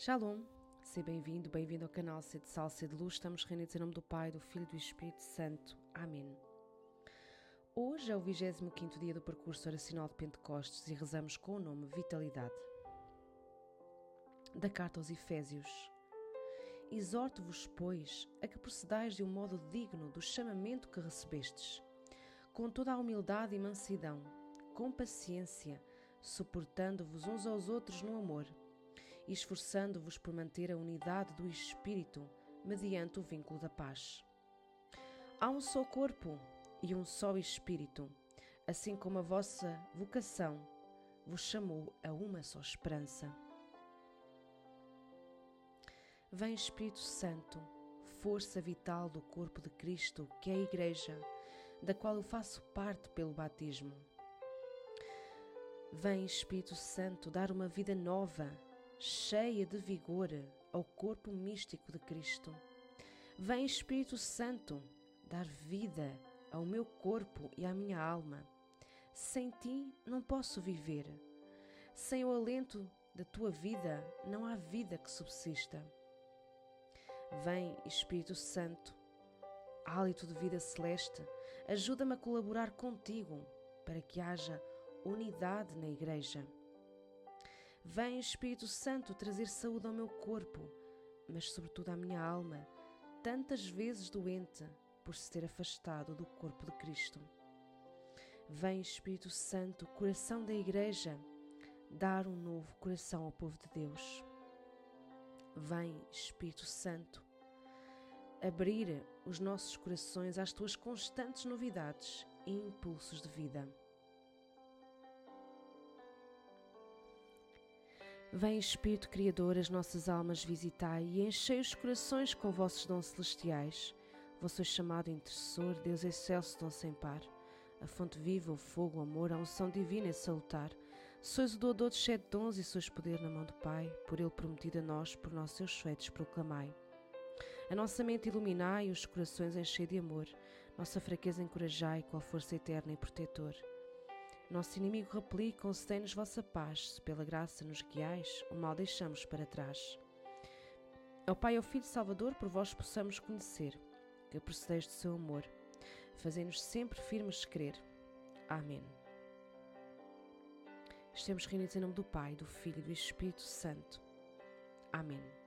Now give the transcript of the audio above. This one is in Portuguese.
Shalom, seja bem-vindo, bem-vindo ao canal Sede de Sal, Sede de Luz. Estamos reunidos em nome do Pai, do Filho e do Espírito Santo. Amém. Hoje é o 25 dia do percurso oracional de Pentecostes e rezamos com o nome Vitalidade. Da carta aos Efésios. Exorto-vos, pois, a que procedais de um modo digno do chamamento que recebestes, com toda a humildade e mansidão, com paciência, suportando-vos uns aos outros no amor e esforçando-vos por manter a unidade do Espírito mediante o vínculo da paz. Há um só corpo e um só Espírito, assim como a vossa vocação vos chamou a uma só esperança. Vem Espírito Santo, força vital do corpo de Cristo, que é a Igreja, da qual eu faço parte pelo batismo. Vem Espírito Santo dar uma vida nova cheia de vigor ao corpo místico de Cristo. Vem Espírito Santo dar vida ao meu corpo e à minha alma. Sem ti não posso viver. Sem o alento da tua vida não há vida que subsista. Vem Espírito Santo, hálito de vida celeste, ajuda-me a colaborar contigo para que haja unidade na Igreja. Vem Espírito Santo trazer saúde ao meu corpo, mas sobretudo à minha alma, tantas vezes doente por se ter afastado do corpo de Cristo. Vem Espírito Santo, coração da Igreja, dar um novo coração ao povo de Deus. Vem Espírito Santo, abrir os nossos corações às tuas constantes novidades e impulsos de vida. Vem Espírito Criador, as nossas almas visitai e enchei os corações com vossos dons celestiais. Vós sois chamado intercessor, Deus excelso, dom sem par. A fonte viva, o fogo, o amor, a unção divina e salutar. Sois o doador de sete dons e sois poder na mão do Pai, por Ele prometido a nós, por nossos seus feitos proclamai. A nossa mente iluminai, os corações enchei de amor, nossa fraqueza encorajai, qual força eterna e protetor. Nosso inimigo repeli, concedei-nos vossa paz, se pela graça nos guiais, o mal deixamos para trás. Ao Pai e ao Filho Salvador, por vós possamos conhecer, que procedeis do seu amor, fazei-nos sempre firmes crer. Amém. Estamos reunidos em nome do Pai, do Filho e do Espírito Santo. Amém.